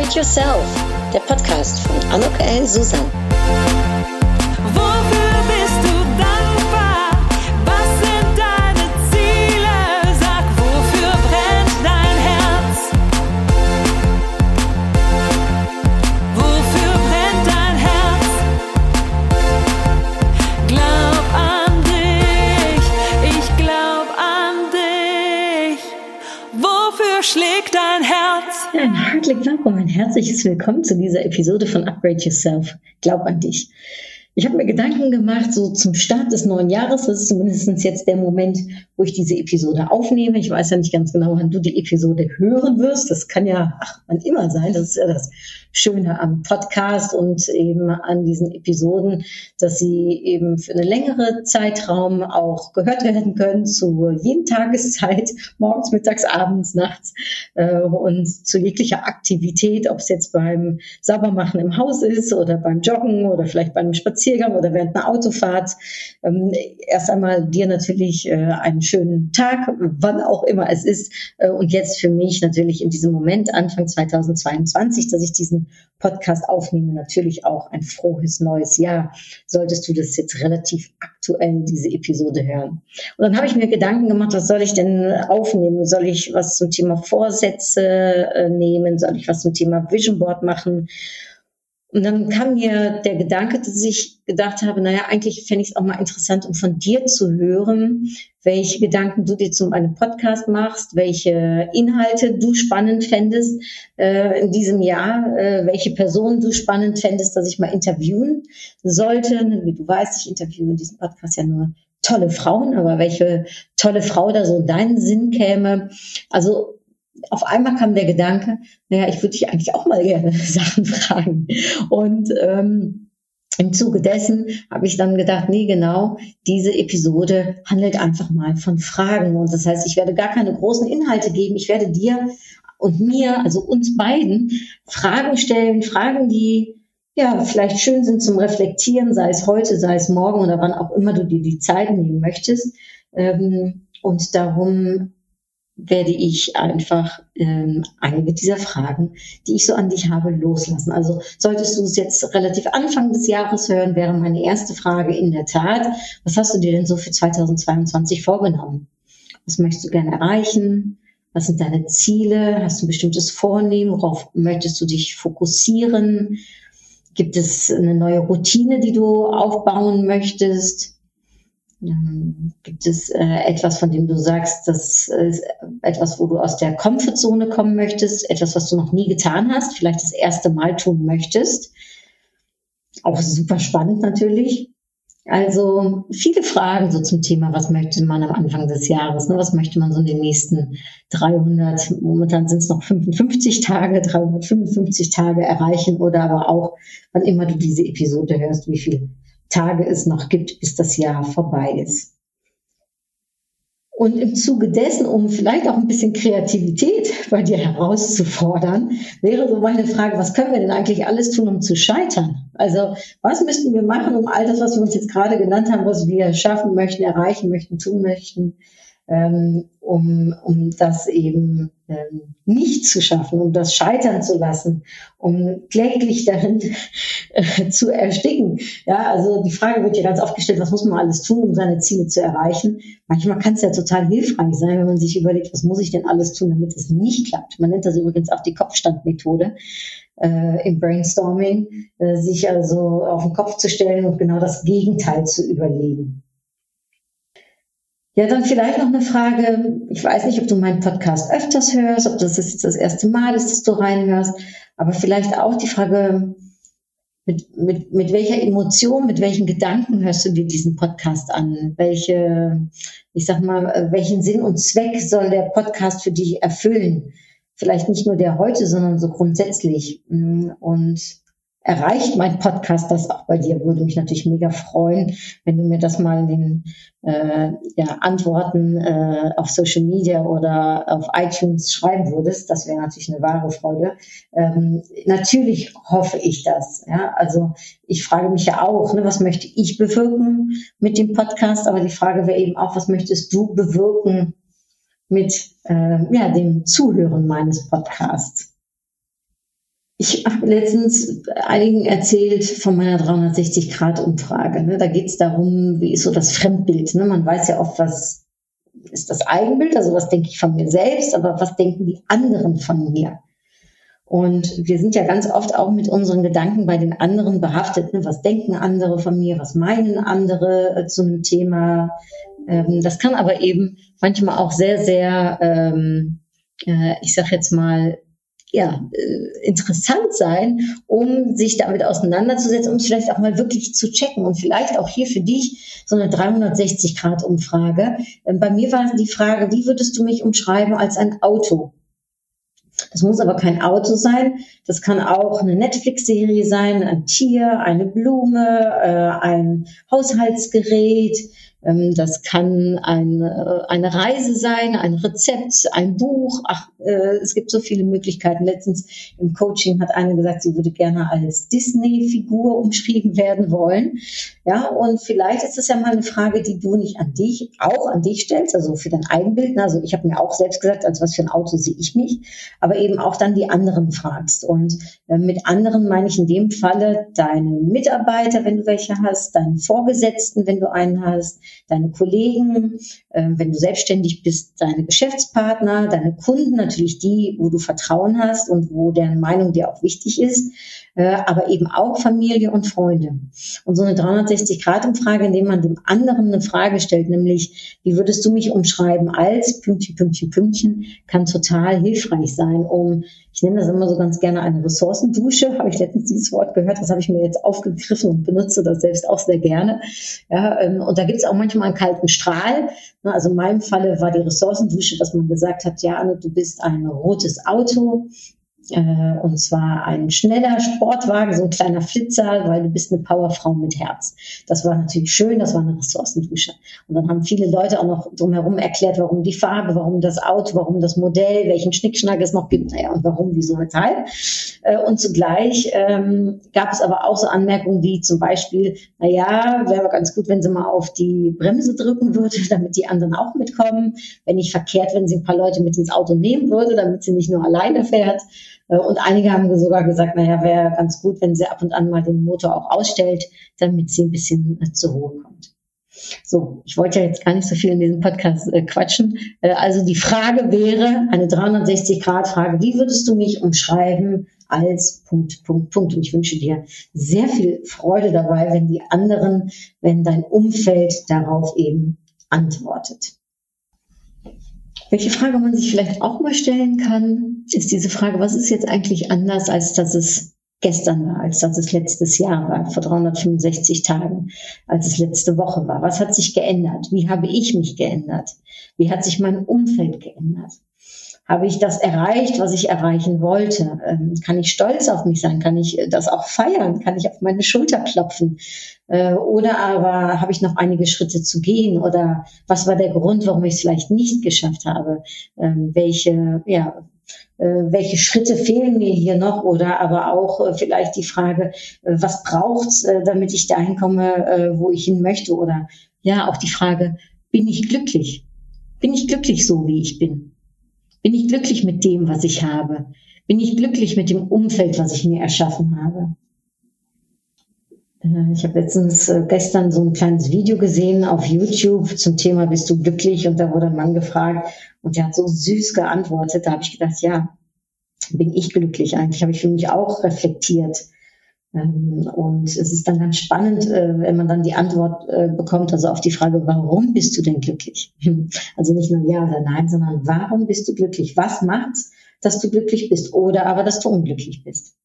Upgrade Yourself, der Podcast von Anok L. Susan. Herzlich willkommen, ein herzliches Willkommen zu dieser Episode von Upgrade Yourself. Glaub an dich. Ich habe mir Gedanken gemacht, so zum Start des neuen Jahres, das ist zumindest jetzt der Moment, wo ich diese Episode aufnehme. Ich weiß ja nicht ganz genau, wann du die Episode hören wirst. Das kann ja ach, wann immer sein. Das ist ja das Schöne am Podcast und eben an diesen Episoden, dass sie eben für eine längere Zeitraum auch gehört werden können zu jeden Tageszeit, morgens, mittags, abends, nachts äh, und zu jeglicher Aktivität, ob es jetzt beim Saubermachen im Haus ist oder beim Joggen oder vielleicht beim Spaziergang oder während einer Autofahrt. Ähm, erst einmal dir natürlich äh, einen schönen Tag, wann auch immer es ist. Äh, und jetzt für mich natürlich in diesem Moment, Anfang 2022, dass ich diesen Podcast aufnehme, natürlich auch ein frohes neues Jahr. Solltest du das jetzt relativ aktuell, diese Episode hören. Und dann habe ich mir Gedanken gemacht, was soll ich denn aufnehmen? Soll ich was zum Thema Vorsätze äh, nehmen? Soll ich was zum Thema Vision Board machen? Und dann kam mir der Gedanke, dass ich gedacht habe, naja, eigentlich fände ich es auch mal interessant, um von dir zu hören, welche Gedanken du dir zu einem Podcast machst, welche Inhalte du spannend fändest äh, in diesem Jahr, äh, welche Personen du spannend fändest, dass ich mal interviewen sollte. Wie du weißt, ich interviewe in diesem Podcast ja nur tolle Frauen, aber welche tolle Frau da so in deinen Sinn käme. Also auf einmal kam der Gedanke, naja, ich würde dich eigentlich auch mal gerne Sachen fragen. Und ähm, im Zuge dessen habe ich dann gedacht, nee, genau, diese Episode handelt einfach mal von Fragen. Und das heißt, ich werde gar keine großen Inhalte geben. Ich werde dir und mir, also uns beiden, Fragen stellen, Fragen, die ja vielleicht schön sind zum Reflektieren, sei es heute, sei es morgen oder wann auch immer du dir die Zeit nehmen möchtest. Ähm, und darum werde ich einfach ähm, einige dieser Fragen, die ich so an dich habe, loslassen. Also solltest du es jetzt relativ Anfang des Jahres hören, wäre meine erste Frage in der Tat, was hast du dir denn so für 2022 vorgenommen? Was möchtest du gerne erreichen? Was sind deine Ziele? Hast du ein bestimmtes Vornehmen? Worauf möchtest du dich fokussieren? Gibt es eine neue Routine, die du aufbauen möchtest? Ähm, gibt es äh, etwas, von dem du sagst, das ist etwas, wo du aus der Komfortzone kommen möchtest, etwas, was du noch nie getan hast, vielleicht das erste Mal tun möchtest? Auch super spannend natürlich. Also viele Fragen so zum Thema, was möchte man am Anfang des Jahres, ne? was möchte man so in den nächsten 300, momentan sind es noch 55 Tage, 355 Tage erreichen oder aber auch, wann immer du diese Episode hörst, wie viel Tage es noch gibt, bis das Jahr vorbei ist. Und im Zuge dessen, um vielleicht auch ein bisschen Kreativität bei dir herauszufordern, wäre so meine Frage, was können wir denn eigentlich alles tun, um zu scheitern? Also was müssten wir machen, um all das, was wir uns jetzt gerade genannt haben, was wir schaffen möchten, erreichen möchten, tun möchten, ähm, um, um das eben ähm, nicht zu schaffen, um das scheitern zu lassen, um kläglich darin äh, zu ersticken. Ja, also die Frage wird ja ganz oft gestellt, was muss man alles tun, um seine Ziele zu erreichen? Manchmal kann es ja total hilfreich sein, wenn man sich überlegt, was muss ich denn alles tun, damit es nicht klappt. Man nennt das übrigens auch die Kopfstandmethode äh, im Brainstorming, äh, sich also auf den Kopf zu stellen und genau das Gegenteil zu überlegen. Ja, dann vielleicht noch eine Frage. Ich weiß nicht, ob du meinen Podcast öfters hörst, ob das jetzt das erste Mal ist, dass du reinhörst, aber vielleicht auch die Frage, mit, mit, mit welcher Emotion, mit welchen Gedanken hörst du dir diesen Podcast an? Welche, ich sag mal, welchen Sinn und Zweck soll der Podcast für dich erfüllen? Vielleicht nicht nur der heute, sondern so grundsätzlich. Und erreicht mein Podcast das auch bei dir. Würde mich natürlich mega freuen, wenn du mir das mal in den äh, ja, Antworten äh, auf Social Media oder auf iTunes schreiben würdest. Das wäre natürlich eine wahre Freude. Ähm, natürlich hoffe ich das. Ja? Also ich frage mich ja auch, ne, was möchte ich bewirken mit dem Podcast? Aber die Frage wäre eben auch, was möchtest du bewirken mit äh, ja, dem Zuhören meines Podcasts? Ich habe letztens einigen erzählt von meiner 360-Grad-Umfrage. Ne? Da geht es darum, wie ist so das Fremdbild. Ne? Man weiß ja oft, was ist das Eigenbild, also was denke ich von mir selbst, aber was denken die anderen von mir? Und wir sind ja ganz oft auch mit unseren Gedanken bei den anderen behaftet. Ne? Was denken andere von mir? Was meinen andere äh, zu einem Thema? Ähm, das kann aber eben manchmal auch sehr, sehr, ähm, äh, ich sag jetzt mal, ja, äh, interessant sein, um sich damit auseinanderzusetzen, um es vielleicht auch mal wirklich zu checken und vielleicht auch hier für dich so eine 360-Grad-Umfrage. Ähm, bei mir war die Frage, wie würdest du mich umschreiben als ein Auto? Das muss aber kein Auto sein. Das kann auch eine Netflix-Serie sein, ein Tier, eine Blume, äh, ein Haushaltsgerät, das kann eine, eine Reise sein, ein Rezept, ein Buch. Ach, äh, es gibt so viele Möglichkeiten. Letztens im Coaching hat eine gesagt, sie würde gerne als Disney-Figur umschrieben werden wollen. Ja, und vielleicht ist es ja mal eine Frage, die du nicht an dich, auch an dich stellst, also für dein Eigenbild. Also ich habe mir auch selbst gesagt, als was für ein Auto sehe ich mich, aber eben auch dann die anderen fragst. Und äh, mit anderen meine ich in dem Falle deine Mitarbeiter, wenn du welche hast, deinen Vorgesetzten, wenn du einen hast, deine Kollegen, äh, wenn du selbstständig bist, deine Geschäftspartner, deine Kunden, natürlich die, wo du Vertrauen hast und wo deren Meinung dir auch wichtig ist, äh, aber eben auch Familie und Freunde. Und so eine 360-Grad-Umfrage, indem man dem anderen eine Frage stellt, nämlich, wie würdest du mich umschreiben als Pünktchen, Pünktchen, Pünktchen, kann total hilfreich sein, um ich nenne das immer so ganz gerne eine Ressourcendusche. Habe ich letztens dieses Wort gehört, das habe ich mir jetzt aufgegriffen und benutze das selbst auch sehr gerne. Ja, ähm, und da gibt es auch manchmal einen kalten Strahl. Also in meinem Falle war die Ressourcendusche, dass man gesagt hat, ja, Anne, du bist ein rotes Auto, und zwar ein schneller Sportwagen, so ein kleiner Flitzer, weil du bist eine Powerfrau mit Herz. Das war natürlich schön, das war eine Ressourcendusche. Und dann haben viele Leute auch noch drumherum erklärt, warum die Farbe, warum das Auto, warum das Modell, welchen Schnickschnack es noch gibt, naja, und warum, wieso, weshalb. Äh, und zugleich ähm, gab es aber auch so Anmerkungen wie zum Beispiel, naja, wäre ganz gut, wenn sie mal auf die Bremse drücken würde, damit die anderen auch mitkommen. Wenn nicht verkehrt, wenn sie ein paar Leute mit ins Auto nehmen würde, damit sie nicht nur alleine fährt. Äh, und einige haben sogar gesagt, naja, wäre ganz gut, wenn sie ab und an mal den Motor auch ausstellt, damit sie ein bisschen äh, zur Ruhe kommt. So, ich wollte ja jetzt gar nicht so viel in diesem Podcast äh, quatschen. Äh, also die Frage wäre, eine 360-Grad-Frage, wie würdest du mich umschreiben als Punkt, Punkt, Punkt? Und ich wünsche dir sehr viel Freude dabei, wenn die anderen, wenn dein Umfeld darauf eben antwortet. Welche Frage man sich vielleicht auch mal stellen kann, ist diese Frage, was ist jetzt eigentlich anders, als dass es gestern war, als dass es letztes Jahr war, vor 365 Tagen, als es letzte Woche war? Was hat sich geändert? Wie habe ich mich geändert? Wie hat sich mein Umfeld geändert? Habe ich das erreicht, was ich erreichen wollte? Ähm, kann ich stolz auf mich sein? Kann ich das auch feiern? Kann ich auf meine Schulter klopfen? Äh, oder aber habe ich noch einige Schritte zu gehen? Oder was war der Grund, warum ich es vielleicht nicht geschafft habe? Ähm, welche, ja, äh, welche Schritte fehlen mir hier noch? Oder aber auch äh, vielleicht die Frage, was braucht's, damit ich dahin komme, wo ich hin möchte? Oder ja, auch die Frage, bin ich glücklich? Bin ich glücklich so, wie ich bin? Bin ich glücklich mit dem, was ich habe? Bin ich glücklich mit dem Umfeld, was ich mir erschaffen habe? Äh, ich habe letztens äh, gestern so ein kleines Video gesehen auf YouTube zum Thema Bist du glücklich? Und da wurde ein Mann gefragt und der hat so süß geantwortet. Da habe ich gedacht, ja, bin ich glücklich eigentlich? Habe ich für mich auch reflektiert. Ähm, und es ist dann ganz spannend, äh, wenn man dann die Antwort äh, bekommt, also auf die Frage, warum bist du denn glücklich? Also nicht nur ja oder nein, sondern warum bist du glücklich? Was macht's, dass du glücklich bist oder aber, dass du unglücklich bist?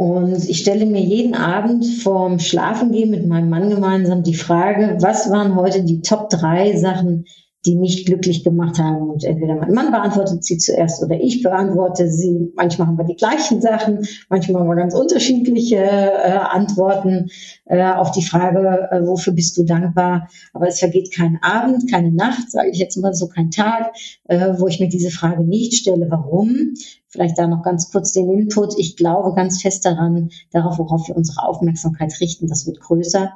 Und ich stelle mir jeden Abend vorm Schlafengehen mit meinem Mann gemeinsam die Frage, was waren heute die Top drei Sachen, die mich glücklich gemacht haben. Und entweder mein Mann beantwortet sie zuerst oder ich beantworte sie. Manchmal haben wir die gleichen Sachen, manchmal haben wir ganz unterschiedliche äh, Antworten äh, auf die Frage, äh, wofür bist du dankbar. Aber es vergeht kein Abend, keine Nacht, sage ich jetzt mal so, kein Tag, äh, wo ich mir diese Frage nicht stelle. Warum? Vielleicht da noch ganz kurz den Input. Ich glaube ganz fest daran, darauf, worauf wir unsere Aufmerksamkeit richten, das wird größer.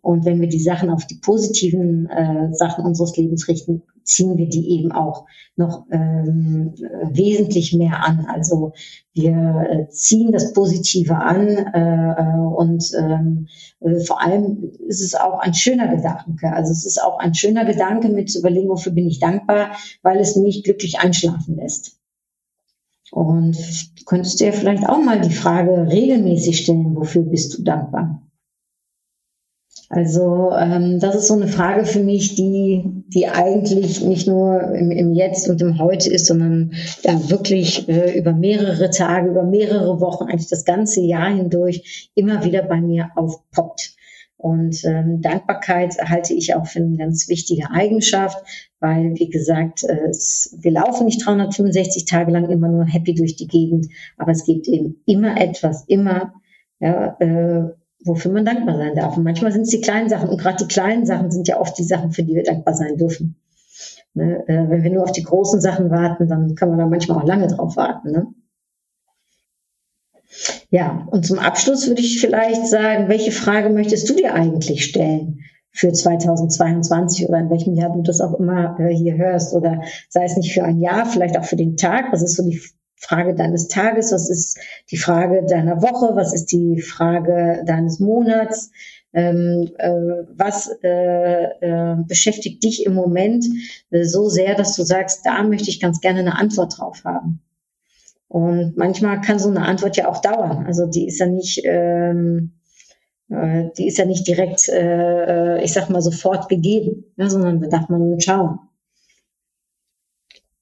Und wenn wir die Sachen auf die positiven äh, Sachen unseres Lebens richten, ziehen wir die eben auch noch ähm, wesentlich mehr an. Also wir äh, ziehen das Positive an äh, äh, und ähm, äh, vor allem ist es auch ein schöner Gedanke. Also es ist auch ein schöner Gedanke mit zu überlegen, wofür bin ich dankbar, weil es mich glücklich einschlafen lässt. Und du könntest dir vielleicht auch mal die Frage regelmäßig stellen, wofür bist du dankbar? Also ähm, das ist so eine Frage für mich, die, die eigentlich nicht nur im, im Jetzt und im Heute ist, sondern ja wirklich äh, über mehrere Tage, über mehrere Wochen, eigentlich das ganze Jahr hindurch immer wieder bei mir aufpoppt. Und ähm, Dankbarkeit halte ich auch für eine ganz wichtige Eigenschaft, weil, wie gesagt, es, wir laufen nicht 365 Tage lang immer nur happy durch die Gegend, aber es gibt eben immer etwas, immer, ja, äh, wofür man dankbar sein darf. Und manchmal sind es die kleinen Sachen. Und gerade die kleinen Sachen sind ja oft die Sachen, für die wir dankbar sein dürfen. Ne? Äh, wenn wir nur auf die großen Sachen warten, dann können wir da manchmal auch lange drauf warten. Ne? Ja, und zum Abschluss würde ich vielleicht sagen, welche Frage möchtest du dir eigentlich stellen? für 2022 oder in welchem Jahr du das auch immer äh, hier hörst oder sei es nicht für ein Jahr, vielleicht auch für den Tag. Was ist so die Frage deines Tages, was ist die Frage deiner Woche, was ist die Frage deines Monats, ähm, äh, was äh, äh, beschäftigt dich im Moment äh, so sehr, dass du sagst, da möchte ich ganz gerne eine Antwort drauf haben. Und manchmal kann so eine Antwort ja auch dauern. Also die ist ja nicht, ähm, äh, die ist ja nicht direkt, äh, äh ich sag mal, sofort gegeben, ne, sondern da darf man schauen.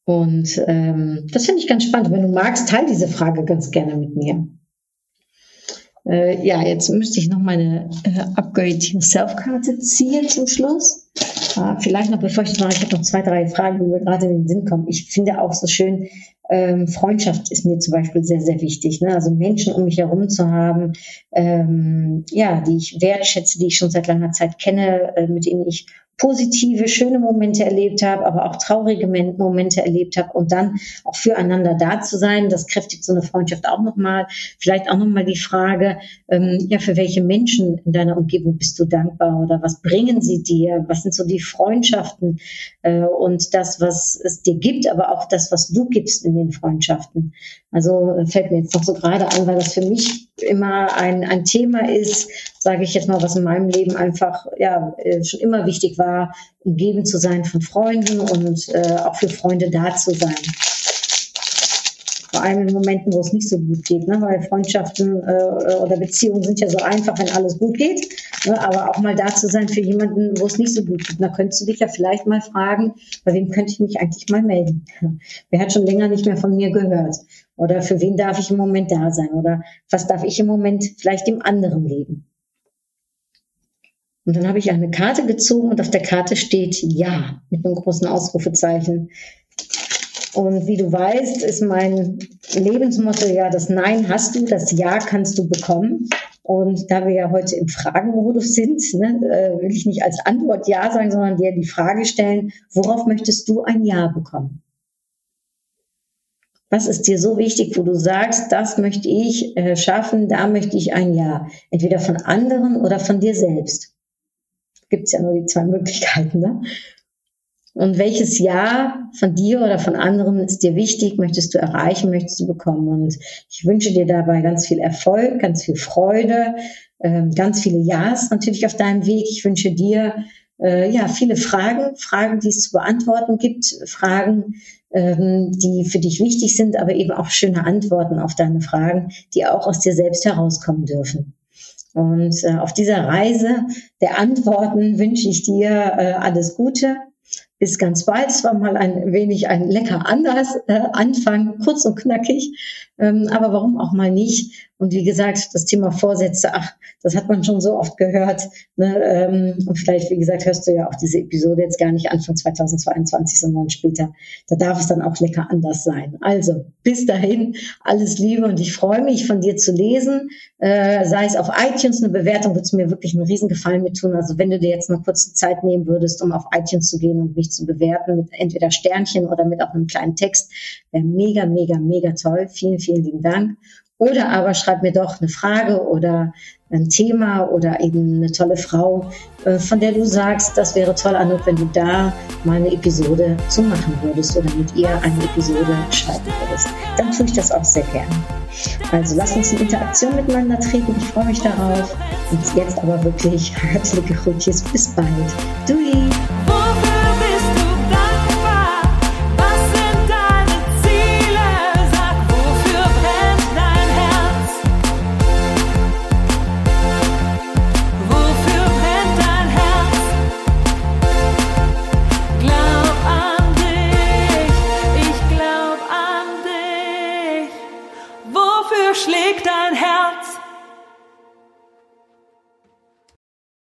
Und ähm, das finde ich ganz spannend. Wenn du magst, teile diese Frage ganz gerne mit mir. Äh, ja, jetzt müsste ich noch meine äh, Upgrade Yourself-Karte ziehen zum Schluss. Äh, vielleicht noch, bevor ich mache, ich habe noch zwei, drei Fragen, die mir gerade in den Sinn kommen. Ich finde auch so schön, ähm, Freundschaft ist mir zum Beispiel sehr, sehr wichtig. Ne? Also Menschen um mich herum zu haben, ähm, ja, die ich wertschätze, die ich schon seit langer Zeit kenne, äh, mit denen ich positive, schöne Momente erlebt habe, aber auch traurige Momente erlebt habe und dann auch füreinander da zu sein, das kräftigt so eine Freundschaft auch nochmal. Vielleicht auch nochmal die Frage, ähm, ja, für welche Menschen in deiner Umgebung bist du dankbar oder was bringen sie dir? Was sind so die Freundschaften äh, und das, was es dir gibt, aber auch das, was du gibst in den Freundschaften? Also äh, fällt mir jetzt noch so gerade an, weil das für mich immer ein, ein Thema ist, sage ich jetzt mal, was in meinem Leben einfach ja äh, schon immer wichtig war, umgeben zu sein von Freunden und äh, auch für Freunde da zu sein. Vor allem in Momenten, wo es nicht so gut geht, ne? weil Freundschaften äh, oder Beziehungen sind ja so einfach, wenn alles gut geht. Ne? Aber auch mal da zu sein für jemanden, wo es nicht so gut geht. Da könntest du dich ja vielleicht mal fragen, bei wem könnte ich mich eigentlich mal melden? Wer hat schon länger nicht mehr von mir gehört? Oder für wen darf ich im Moment da sein? Oder was darf ich im Moment vielleicht dem anderen geben? Und dann habe ich eine Karte gezogen und auf der Karte steht Ja mit einem großen Ausrufezeichen. Und wie du weißt, ist mein Lebensmotto ja, das Nein hast du, das Ja kannst du bekommen. Und da wir ja heute im Fragenmodus sind, ne, äh, will ich nicht als Antwort Ja sagen, sondern dir die Frage stellen, worauf möchtest du ein Ja bekommen? Was ist dir so wichtig, wo du sagst, das möchte ich äh, schaffen, da möchte ich ein Ja? Entweder von anderen oder von dir selbst. Gibt es ja nur die zwei Möglichkeiten. Ne? Und welches Ja von dir oder von anderen ist dir wichtig, möchtest du erreichen, möchtest du bekommen? Und ich wünsche dir dabei ganz viel Erfolg, ganz viel Freude, äh, ganz viele Ja's natürlich auf deinem Weg. Ich wünsche dir äh, ja viele Fragen, Fragen, die es zu beantworten gibt, Fragen, die für dich wichtig sind, aber eben auch schöne Antworten auf deine Fragen, die auch aus dir selbst herauskommen dürfen. Und äh, auf dieser Reise der Antworten wünsche ich dir äh, alles Gute. Bis ganz bald. Es war mal ein wenig ein lecker anders äh, Anfang, kurz und knackig. Ähm, aber warum auch mal nicht? Und wie gesagt, das Thema Vorsätze, ach, das hat man schon so oft gehört. Ne? Ähm, und vielleicht, wie gesagt, hörst du ja auch diese Episode jetzt gar nicht Anfang 2022, sondern später. Da darf es dann auch lecker anders sein. Also, bis dahin, alles Liebe und ich freue mich, von dir zu lesen. Äh, sei es auf iTunes eine Bewertung, würde es mir wirklich einen Riesengefallen mit tun. Also, wenn du dir jetzt eine kurze Zeit nehmen würdest, um auf iTunes zu gehen und mich zu bewerten mit entweder Sternchen oder mit auch einem kleinen Text, wäre mega, mega, mega toll. Vielen lieben Dank. Oder aber schreib mir doch eine Frage oder ein Thema oder eben eine tolle Frau, äh, von der du sagst, das wäre toll, Anouk, wenn du da mal eine Episode zu machen würdest oder mit ihr eine Episode schreiben würdest. Dann tue ich das auch sehr gerne. Also lass uns in Interaktion miteinander treten. Ich freue mich darauf. Und jetzt aber wirklich herzliche Grüße. Bis bald. Dui!